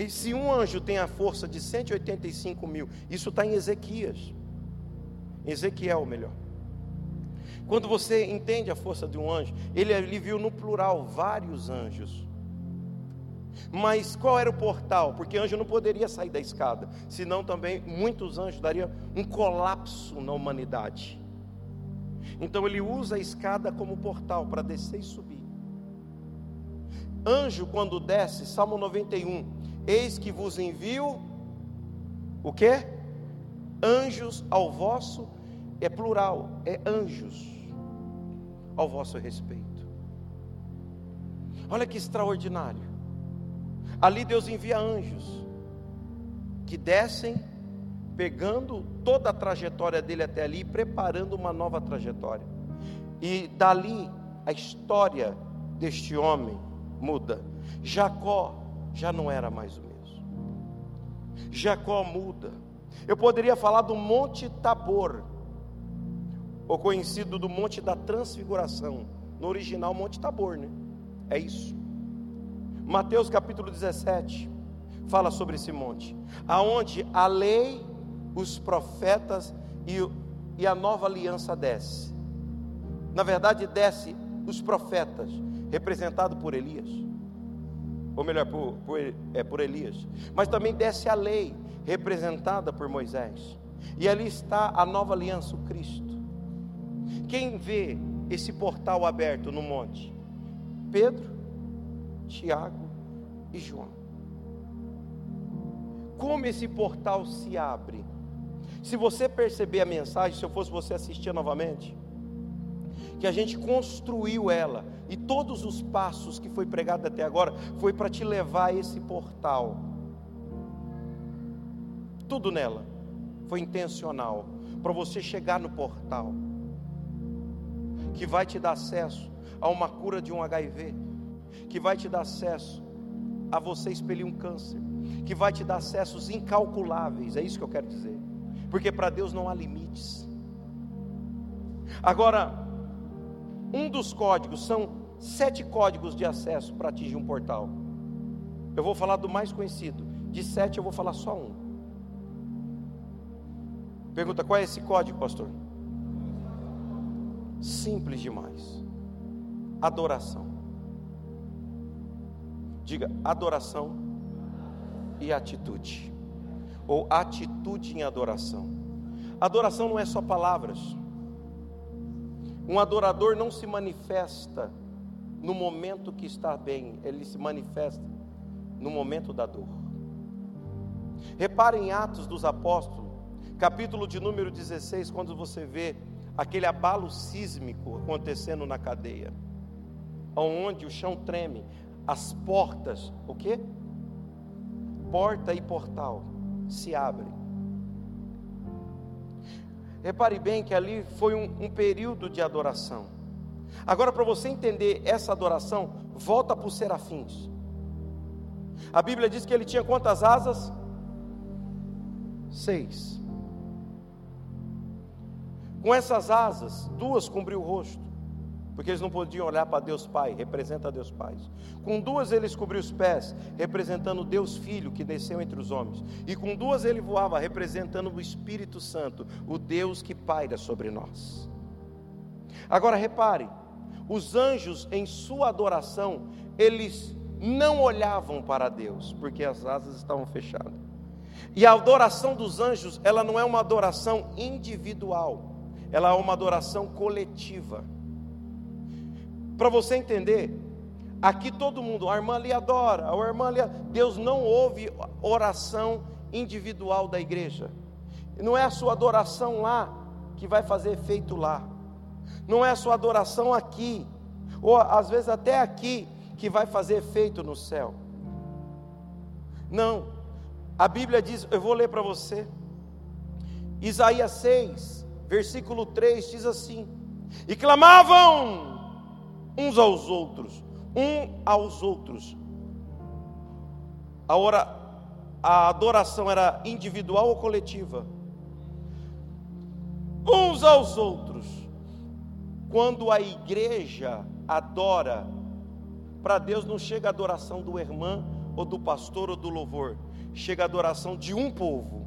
se um anjo tem a força de 185 mil, isso está em Ezequias. Ezequiel, melhor. Quando você entende a força de um anjo, ele, ele viu no plural vários anjos. Mas qual era o portal? Porque anjo não poderia sair da escada, senão também muitos anjos dariam um colapso na humanidade. Então ele usa a escada como portal para descer e subir. Anjo quando desce, Salmo 91, eis que vos envio o que? Anjos ao vosso é plural, é anjos ao vosso respeito. Olha que extraordinário. Ali Deus envia anjos que descem, pegando toda a trajetória dele até ali, preparando uma nova trajetória. E dali a história deste homem muda. Jacó já não era mais o mesmo. Jacó muda. Eu poderia falar do Monte Tabor, ou conhecido do Monte da Transfiguração. No original, Monte Tabor, né? É isso. Mateus capítulo 17 fala sobre esse monte, aonde a lei, os profetas e, e a nova aliança desce. Na verdade, desce os profetas, representado por Elias, ou melhor, por, por, é, por Elias, mas também desce a lei, representada por Moisés, e ali está a nova aliança, o Cristo. Quem vê esse portal aberto no monte? Pedro, Tiago e João. Como esse portal se abre? Se você perceber a mensagem, se eu fosse você assistir novamente, que a gente construiu ela, e todos os passos que foi pregado até agora foi para te levar a esse portal. Tudo nela foi intencional para você chegar no portal que vai te dar acesso a uma cura de um HIV, que vai te dar acesso a você expelir um câncer, que vai te dar acessos incalculáveis, é isso que eu quero dizer, porque para Deus não há limites. Agora, um dos códigos são sete códigos de acesso para atingir um portal. Eu vou falar do mais conhecido, de sete eu vou falar só um. Pergunta: qual é esse código, pastor? Simples demais. Adoração. Diga adoração e atitude. Ou atitude em adoração. Adoração não é só palavras. Um adorador não se manifesta no momento que está bem, ele se manifesta no momento da dor. Reparem em Atos dos Apóstolos, capítulo de número 16, quando você vê aquele abalo sísmico acontecendo na cadeia, onde o chão treme, as portas, o que? Porta e portal se abrem. Repare bem que ali foi um, um período de adoração. Agora, para você entender essa adoração, volta para os serafins. A Bíblia diz que ele tinha quantas asas? Seis. Com essas asas, duas cobriu o rosto porque eles não podiam olhar para Deus Pai, representa Deus Pai. Com duas eles cobriu os pés, representando Deus Filho que desceu entre os homens. E com duas ele voava, representando o Espírito Santo, o Deus que paira sobre nós. Agora repare, os anjos em sua adoração, eles não olhavam para Deus, porque as asas estavam fechadas. E a adoração dos anjos, ela não é uma adoração individual, ela é uma adoração coletiva. Para você entender, aqui todo mundo, a irmã ali adora, a irmã ali, Deus não ouve oração individual da igreja. Não é a sua adoração lá que vai fazer efeito lá. Não é a sua adoração aqui, ou às vezes até aqui, que vai fazer efeito no céu. Não. A Bíblia diz, eu vou ler para você. Isaías 6, versículo 3 diz assim: E clamavam uns aos outros, um aos outros. A, hora, a adoração era individual ou coletiva? Uns aos outros. Quando a igreja adora, para Deus não chega a adoração do irmão, ou do pastor, ou do louvor, chega a adoração de um povo.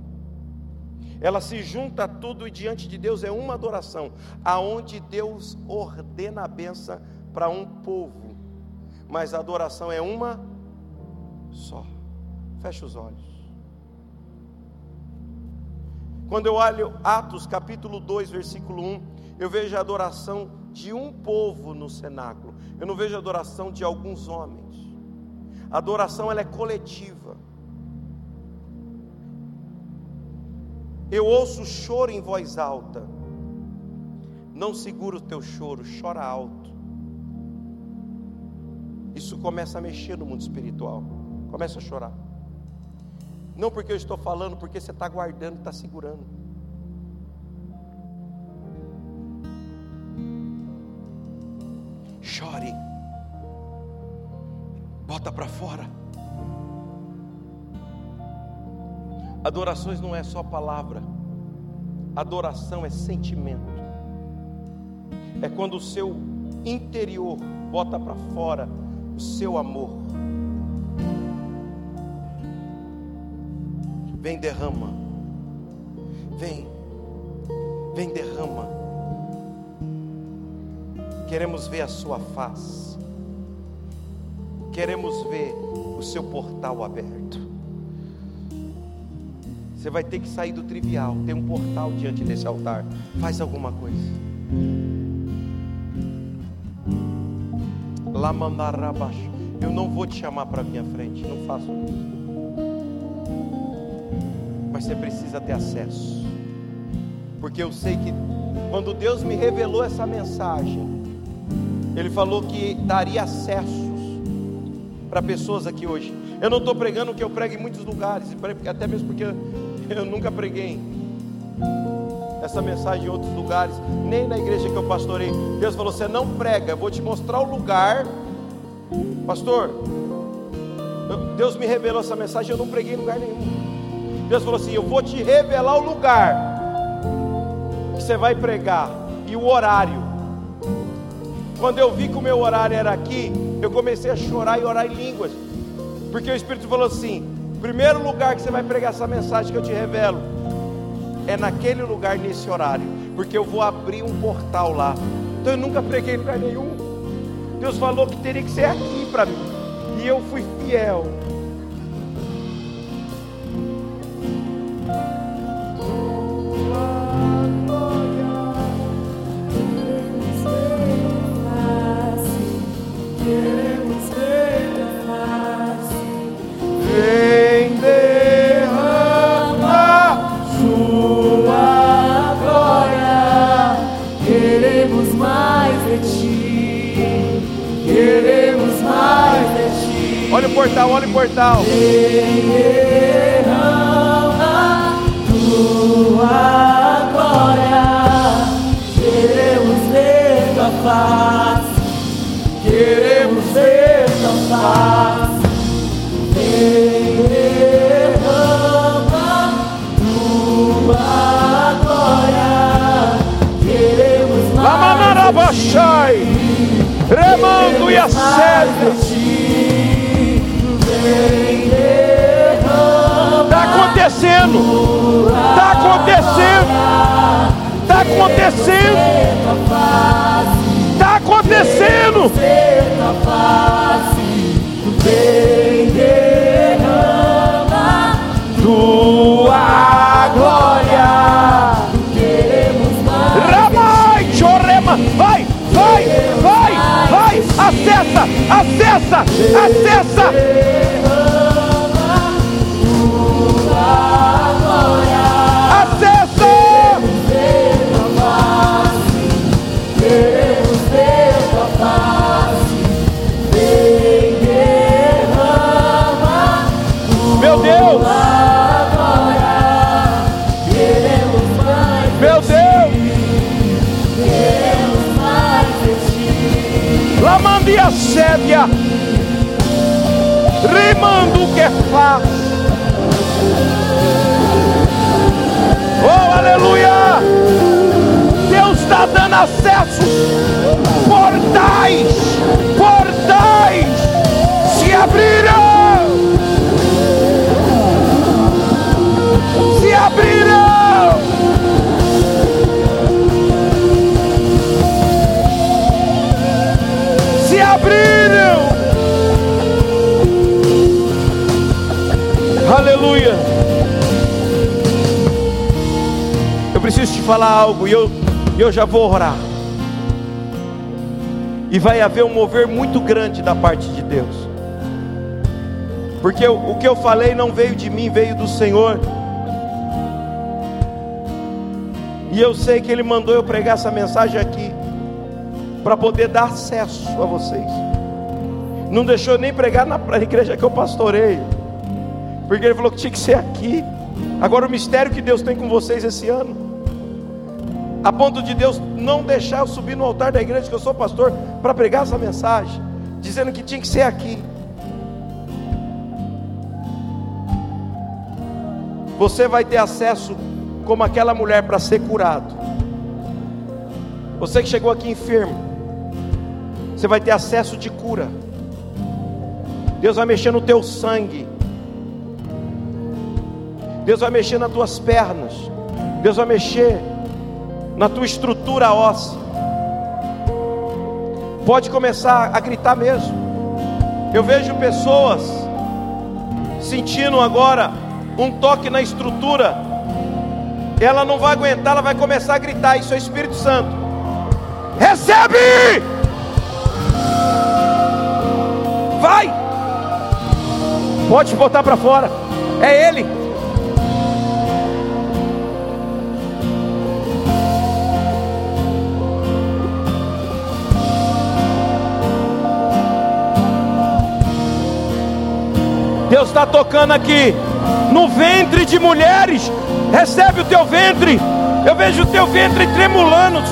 Ela se junta tudo e diante de Deus é uma adoração, aonde Deus ordena a benção para um povo, mas a adoração é uma só. Feche os olhos. Quando eu olho Atos capítulo 2, versículo 1, eu vejo a adoração de um povo no cenáculo. Eu não vejo a adoração de alguns homens. A adoração ela é coletiva. Eu ouço choro em voz alta. Não segura o teu choro, chora alto isso começa a mexer no mundo espiritual. Começa a chorar. Não porque eu estou falando, porque você está guardando, está segurando. Chore. Bota para fora. Adorações não é só palavra. Adoração é sentimento. É quando o seu interior bota para fora o seu amor. Vem, derrama. Vem, vem, derrama. Queremos ver a sua face. Queremos ver o seu portal aberto. Você vai ter que sair do trivial. Tem um portal diante desse altar. Faz alguma coisa. Eu não vou te chamar para minha frente, não faço isso. Mas você precisa ter acesso. Porque eu sei que quando Deus me revelou essa mensagem, Ele falou que daria acessos para pessoas aqui hoje. Eu não estou pregando que eu prego em muitos lugares, até mesmo porque eu nunca preguei essa mensagem em outros lugares, nem na igreja que eu pastorei. Deus falou: Você não prega, eu vou te mostrar o lugar. Pastor, Deus me revelou essa mensagem, eu não preguei em lugar nenhum. Deus falou assim: Eu vou te revelar o lugar que você vai pregar e o horário. Quando eu vi que o meu horário era aqui, eu comecei a chorar e orar em línguas, porque o Espírito falou assim: primeiro lugar que você vai pregar essa mensagem que eu te revelo é naquele lugar, nesse horário, porque eu vou abrir um portal lá. Então eu nunca preguei em lugar nenhum. Deus falou que teria que ser aqui para mim, e eu fui fiel. Portal, olha o portal. tua glória, queremos ver tua face, queremos ver tua face. Derrama tua glória, queremos mais. Lamanarabachai, remando e assédio. Está acontecendo. Está acontecendo. Está acontecendo. Está acontecendo. Tua glória. Ramai, chorema. Vai, vai, vai, vai. Acessa, acessa, acessa. Falar algo e eu, eu já vou orar. E vai haver um mover muito grande da parte de Deus. Porque o, o que eu falei não veio de mim, veio do Senhor. E eu sei que Ele mandou eu pregar essa mensagem aqui, para poder dar acesso a vocês. Não deixou nem pregar na igreja que eu pastorei, porque Ele falou que tinha que ser aqui. Agora, o mistério que Deus tem com vocês esse ano, a ponto de Deus não deixar eu subir no altar da igreja que eu sou pastor, para pregar essa mensagem, dizendo que tinha que ser aqui. Você vai ter acesso como aquela mulher para ser curado. Você que chegou aqui enfermo, você vai ter acesso de cura. Deus vai mexer no teu sangue. Deus vai mexer nas tuas pernas. Deus vai mexer na tua estrutura óssea. Pode começar a gritar mesmo. Eu vejo pessoas sentindo agora um toque na estrutura. Ela não vai aguentar, ela vai começar a gritar. Isso é Espírito Santo. Recebe! Vai! Pode botar para fora. É Ele. Deus está tocando aqui no ventre de mulheres. Recebe o teu ventre. Eu vejo o teu ventre tremulando.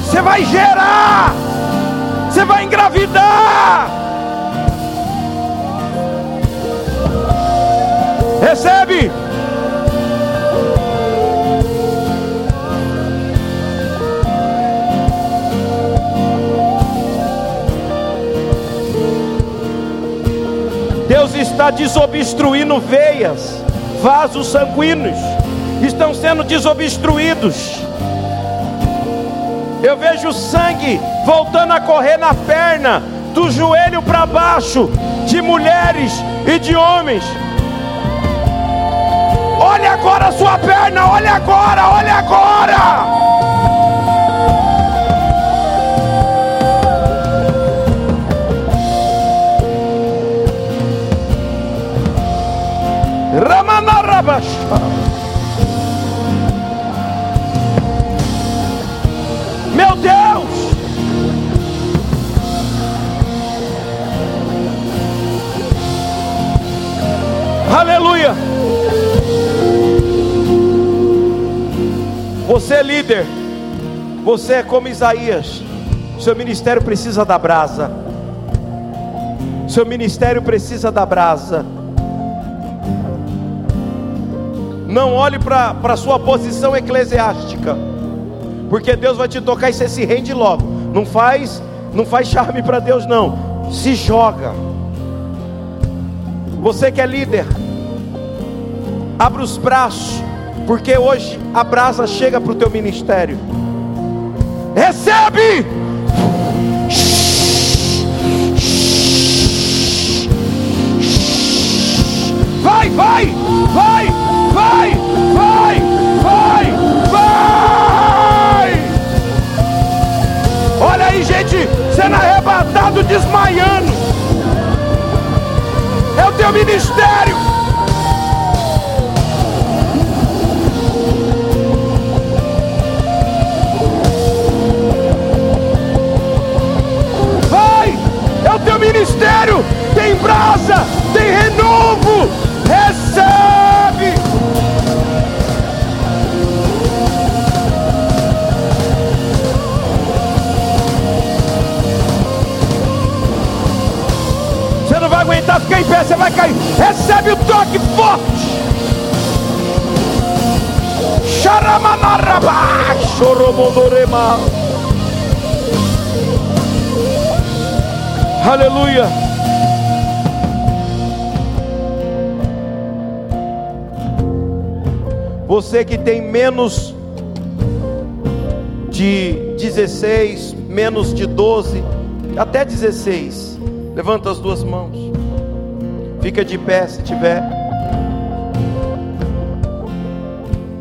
Você vai gerar. Você vai engravidar. Recebe. Deus está desobstruindo veias, vasos sanguíneos, estão sendo desobstruídos. Eu vejo sangue voltando a correr na perna, do joelho para baixo, de mulheres e de homens. Olha agora a sua perna, olha agora, olha agora. Meu Deus! Aleluia! Você é líder, você é como Isaías, seu ministério precisa da brasa, seu ministério precisa da brasa. Não olhe para a sua posição eclesiástica, porque Deus vai te tocar e você se rende logo. Não faz, não faz charme para Deus não. Se joga. Você que é líder, abra os braços, porque hoje a brasa chega para o teu ministério. Recebe! Vai, vai, vai! Vai, vai, vai, vai. Olha aí, gente, sendo arrebatado, desmaiando. É o teu ministério. Vai, é o teu ministério. Tem brasa, aguentar ficar em pé, você vai cair. Recebe o toque forte. Xaramanarabá, choromondorema. Aleluia. Você que tem menos de 16, menos de 12, até 16, levanta as duas mãos. Fica de pé se tiver.